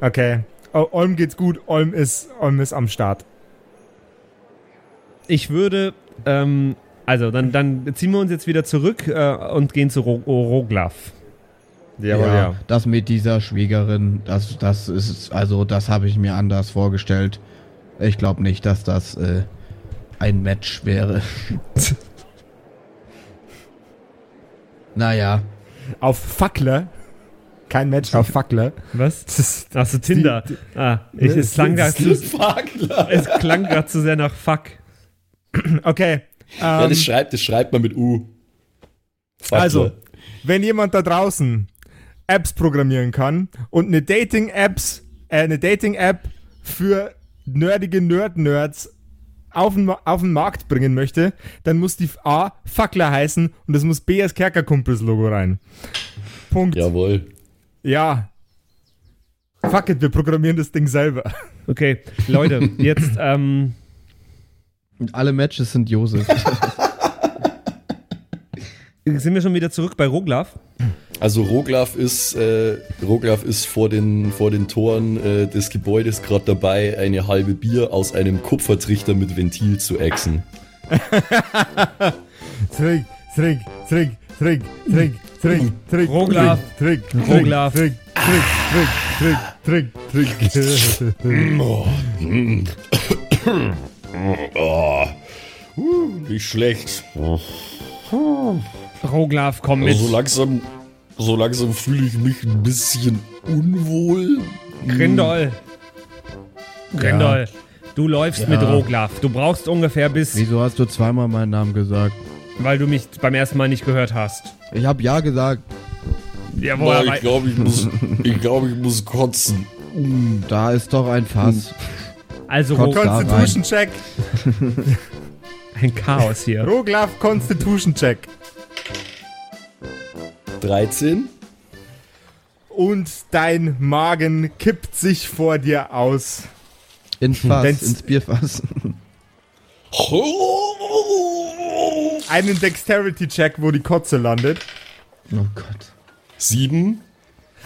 Okay. Olm geht's gut, Olm ist, Olm ist am Start. Ich würde, ähm, also dann, dann ziehen wir uns jetzt wieder zurück äh, und gehen zu Ro Roglav. Ja, das mit dieser Schwiegerin, das, das ist, also das habe ich mir anders vorgestellt. Ich glaube nicht, dass das äh, ein Match wäre. naja, Auf Fackler. Kein Match auf Fackler. Was? Das, Achso, Tinder. ah, ich, es klang gerade zu, es klang zu sehr nach Fuck. okay. Ja, Ähm, das schreibt, das schreibt man mit U. Fakler. also, wenn jemand da draußen Apps programmieren kann und eine Dating-Apps, äh, eine Dating-App für nerdige Nerd-Nerds auf den, auf den Markt bringen möchte, dann muss die A Fackler heißen und es muss B als Kerkerkumpels-Logo rein. Punkt. Jawohl. Ja. Fuck it, wir programmieren das Ding selber. Okay, Leute, jetzt, ähm, und alle Matches sind Josef. sind wir schon wieder zurück bei Roglav. Also Roglav ist, äh, Roglav ist vor den, vor den Toren äh, des Gebäudes gerade dabei, eine halbe Bier aus einem Kupfertrichter mit Ventil zu ächzen. Trink, trink, trink, trink, trink, trink, trink. Roglaf. Trink, trink, Roglaf. Trink, trink, trink, trink, trink, trink. Oh. Uh, nicht schlecht. Roglav, komm mit. So langsam, so langsam fühle ich mich ein bisschen unwohl. Grindol. Grindol, du läufst Ja. mit Roglav. Du brauchst ungefähr bis, Wieso hast du zweimal meinen Namen gesagt? weil du mich beim ersten Mal nicht gehört hast. Ich habe ja gesagt. Jawohl, aber ich glaube, ich muss, ich glaube, ich muss kotzen. Da ist doch ein Fass. Also Gott. Constitution Check. ein Chaos hier. Roglaf Constitution Check. 13? Und dein Magen kippt sich vor dir aus. Ins Fass, Wenn's- ins Bierfass. Einen Dexterity Check, wo die Kotze landet. Oh Gott. 7?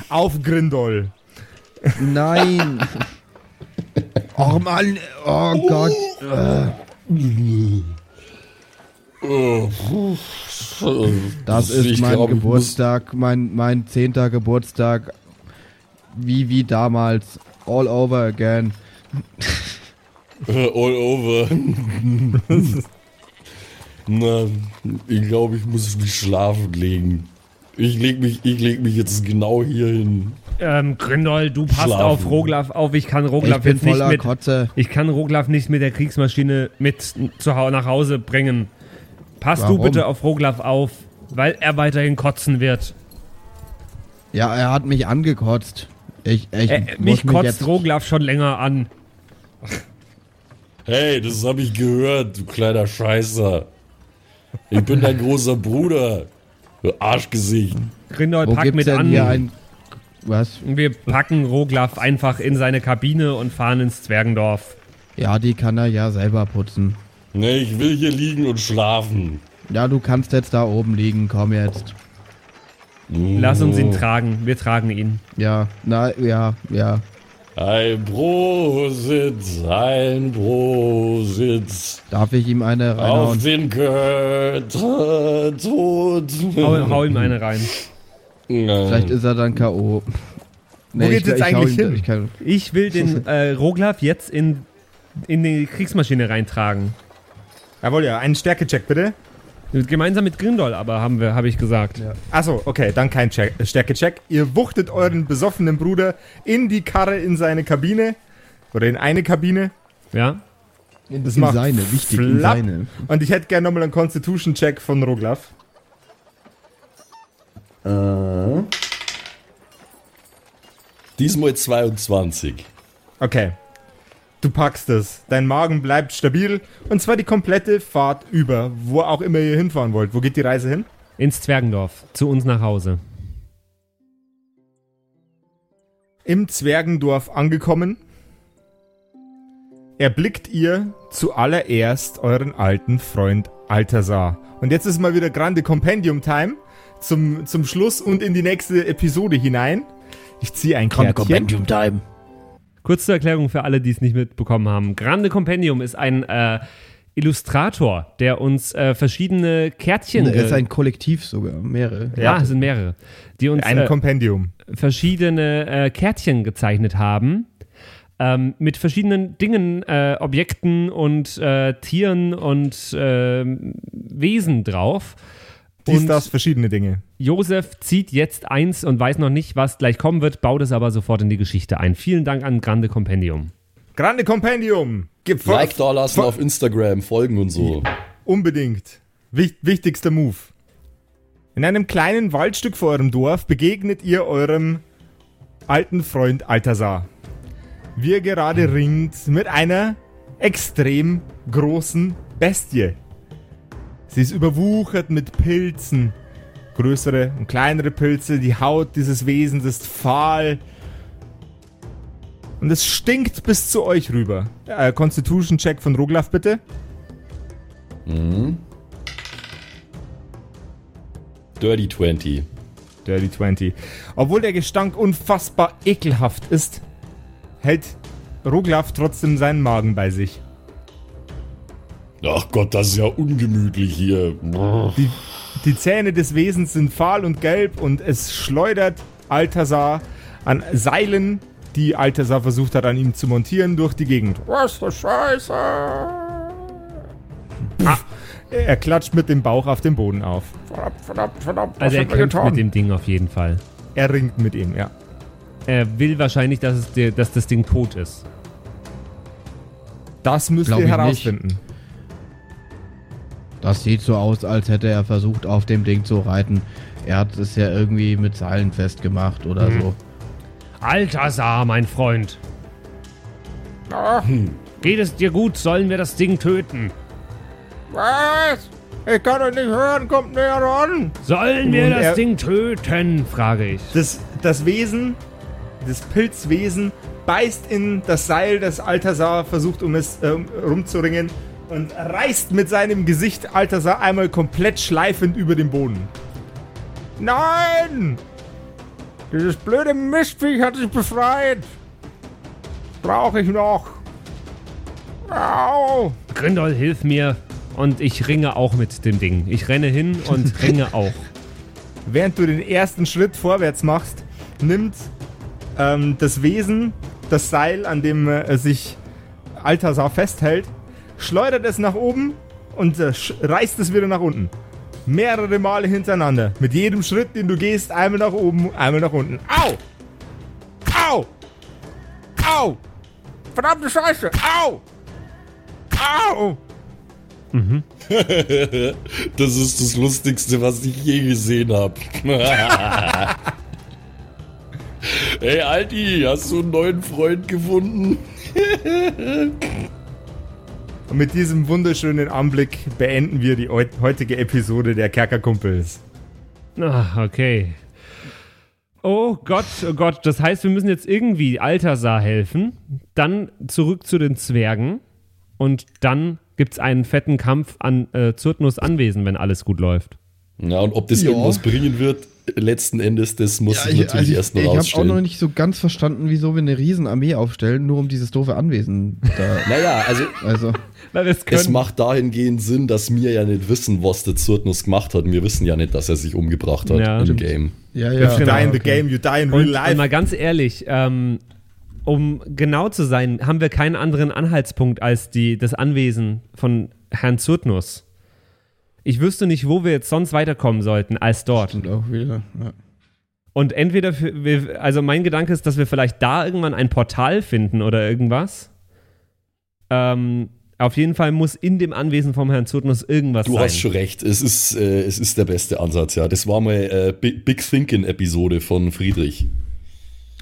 Auf Grindol. Nein. Oh Mann. Oh Gott. Das ist mein glaub, Geburtstag, mein, mein zehnter Geburtstag. Wie, wie damals. All over again. All over. Na, ich glaube, ich muss mich schlafen legen. Ich leg mich, ich leg mich jetzt genau hier hin. Ähm, Grindol, du passt Schlafen. auf Roglav auf. Ich kann Ich Roglav bin jetzt nicht voller mit. Kotze. Ich kann Roglav nicht mit der Kriegsmaschine mit zu nach Hause bringen. Pass du Warum? bitte auf Roglav auf, weil er weiterhin kotzen wird. Ja, er hat mich angekotzt. Ich, ich Äh, muss mich kotzt jetzt, Roglav schon länger an. Hey, das habe ich gehört, du kleiner Scheißer. Ich bin dein großer Bruder. Du Arschgesicht. Grindol, Wo pack gibt's mit an. hier ein... Was? Wir packen Roglav einfach in seine Kabine und fahren ins Zwergendorf. Ja, die kann er ja selber putzen. Nee, ich will hier liegen und schlafen. Ja, du kannst jetzt da oben liegen. Komm jetzt. Lass uns Oh. ihn tragen. Wir tragen ihn. Ja, na, ja, ja. Ein Brositz, ein Brositz. Darf ich ihm eine Auf reinhauen? den Götter tot. Hau, hau ihm eine rein. Vielleicht ist er dann K.O. Nee, geht's jetzt eigentlich hin? Ich kann, Ich will den äh, Roglaf jetzt in, in die Kriegsmaschine reintragen. Jawohl, ja. Einen Stärkecheck bitte. Gemeinsam mit Grindol, aber haben wir, habe ich gesagt. Ja. Achso, okay, dann kein Check, äh, Stärkecheck. Ihr wuchtet euren besoffenen Bruder in die Karre in seine Kabine. Oder in eine Kabine. Ja? in, Das in macht seine, wichtig, in seine. Und ich hätte gerne nochmal einen Constitution-Check von Roglaf. Diesmal 22. Okay. Du packst es. Dein Magen bleibt stabil. Und zwar die komplette Fahrt über. Wo auch immer ihr hinfahren wollt. Wo geht die Reise hin? Ins Zwergendorf. Zu uns nach Hause. Im Zwergendorf angekommen, erblickt ihr zuallererst euren alten Freund Altasar. Und jetzt ist mal wieder Grande Compendium Time zum, zum Schluss und in die nächste Episode hinein. Ich ziehe ein Kärtchen. Time. Kurz zur Erklärung für alle, die es nicht mitbekommen haben. Grande Compendium ist ein äh, Illustrator, der uns äh, verschiedene Kärtchen. Es ist äh, ein Kollektiv sogar, mehrere. ja, es sind mehrere. Die uns Ein äh, Kompendium. verschiedene äh, Kärtchen gezeichnet haben. Ähm, mit verschiedenen Dingen, äh, Objekten und äh, Tieren und ähm, Wesen drauf. Dies, und das, verschiedene Dinge. Josef zieht jetzt eins und weiß noch nicht, was gleich kommen wird, baut es aber sofort in die Geschichte ein. Vielen Dank an Grande Compendium. Grande Compendium. Gib Like da lassen auf Instagram, folgen und so. Unbedingt. Wich wichtigster Move. In einem kleinen Waldstück vor eurem Dorf begegnet ihr eurem alten Freund Altasar. Wie er gerade ringt mit einer extrem großen Bestie. Sie ist überwuchert mit Pilzen. Größere und kleinere Pilze. Die Haut dieses Wesens ist fahl. Und es stinkt bis zu euch rüber. Äh, Constitution Check von Roglaf bitte. Dirty 20. Dirty 20. Obwohl der Gestank unfassbar ekelhaft ist, hält Roglaf trotzdem seinen Magen bei sich. Ach Gott, das ist ja ungemütlich hier. Die, die Zähne des Wesens sind fahl und gelb und es schleudert Altasar an Seilen, die Altasar versucht hat an ihm zu montieren, durch die Gegend. Was für Scheiße! Ah, er klatscht mit dem Bauch auf den Boden auf. Verdammt, verdammt, verdammt. Also er er kämpft getan? mit dem Ding auf jeden Fall. Er ringt mit ihm, ja. Er will wahrscheinlich, dass, es der, dass das Ding tot ist. Das müsst Glaub ihr ich nicht. Das sieht so aus, als hätte er versucht, auf dem Ding zu reiten. Er hat es ja irgendwie mit Seilen festgemacht oder Mhm. so. Altasar, mein Freund. Geht es dir gut? Sollen wir das Ding töten? Was? Ich kann euch nicht hören, kommt näher ran. Sollen wir Und das er- Ding töten? frage ich. Das, das Wesen, das Pilzwesen, beißt in das Seil, das Altasar versucht, um es ähm, rumzuringen und reißt mit seinem Gesicht Altasar einmal komplett schleifend über den Boden. Nein! Dieses blöde Mistviech hat sich befreit. Brauche ich noch. Au! Grindol, hilf mir. Und ich ringe auch mit dem Ding. Ich renne hin und ringe auch. Während du den ersten Schritt vorwärts machst, nimmt ähm, das Wesen das Seil, an dem äh, sich Altasar festhält, schleudert es nach oben und äh, reißt es wieder nach unten. Mehrere Male hintereinander. Mit jedem Schritt, den du gehst, einmal nach oben, einmal nach unten. Au! Au! Au! Verdammte Scheiße! Au! Au! Das ist das Lustigste, was ich je gesehen habe. Hey Alti, hast du einen neuen Freund gefunden? Und mit diesem wunderschönen Anblick beenden wir die heut- heutige Episode der Kerkerkumpels. Ah, okay. Oh Gott, oh Gott. Das heißt, wir müssen jetzt irgendwie Altasar helfen. Dann zurück zu den Zwergen. Und dann gibt es einen fetten Kampf an äh, Zyrtnus Anwesen, wenn alles gut läuft. Ja, und ob das Ja. irgendwas bringen wird, letzten Endes, das muss ich ich, natürlich also erst noch ich, ich habe auch noch nicht so ganz verstanden, wieso wir eine Riesenarmee aufstellen, nur um dieses doofe Anwesen da. naja, also Also, Wir es es macht dahingehend Sinn, dass wir ja nicht wissen, was der Zurtnus gemacht hat. Wir wissen ja nicht, dass er sich umgebracht hat Ja. im Stimmt. Game. ja, If ja. you Genau, die in the okay. game, you die in real Und, und life. mal ganz ehrlich, ähm, um genau zu sein, haben wir keinen anderen Anhaltspunkt als die, das Anwesen von Herrn Zurtnus. Ich wüsste nicht, wo wir jetzt sonst weiterkommen sollten als dort. Stimmt auch wieder. Ja. Und entweder, für, wir, also mein Gedanke ist, dass wir vielleicht da irgendwann ein Portal finden oder irgendwas. Ähm, auf jeden Fall muss in dem Anwesen vom Herrn Zurtnus irgendwas Du sein. hast schon recht, es ist, äh, es ist der beste Ansatz, ja. Das war mal äh, Big, Big Thinking-Episode von Friedrich.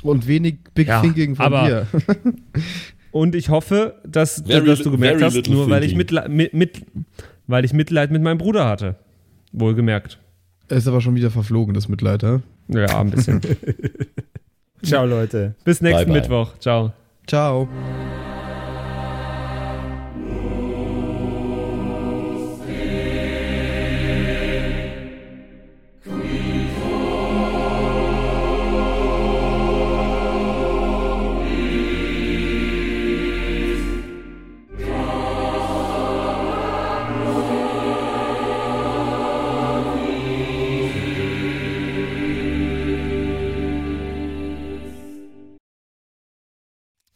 Und wenig Big Ja, Thinking von aber- dir. Und ich hoffe, dass, Very dass du gemerkt hast, nur weil ich, mit, mit, weil ich Mitleid mit meinem Bruder hatte. Wohlgemerkt. ist aber schon wieder verflogen, das Mitleid, ja? Ja, ein bisschen. Ciao, Leute. Bis nächsten Bye, bye. Mittwoch. Ciao. Ciao.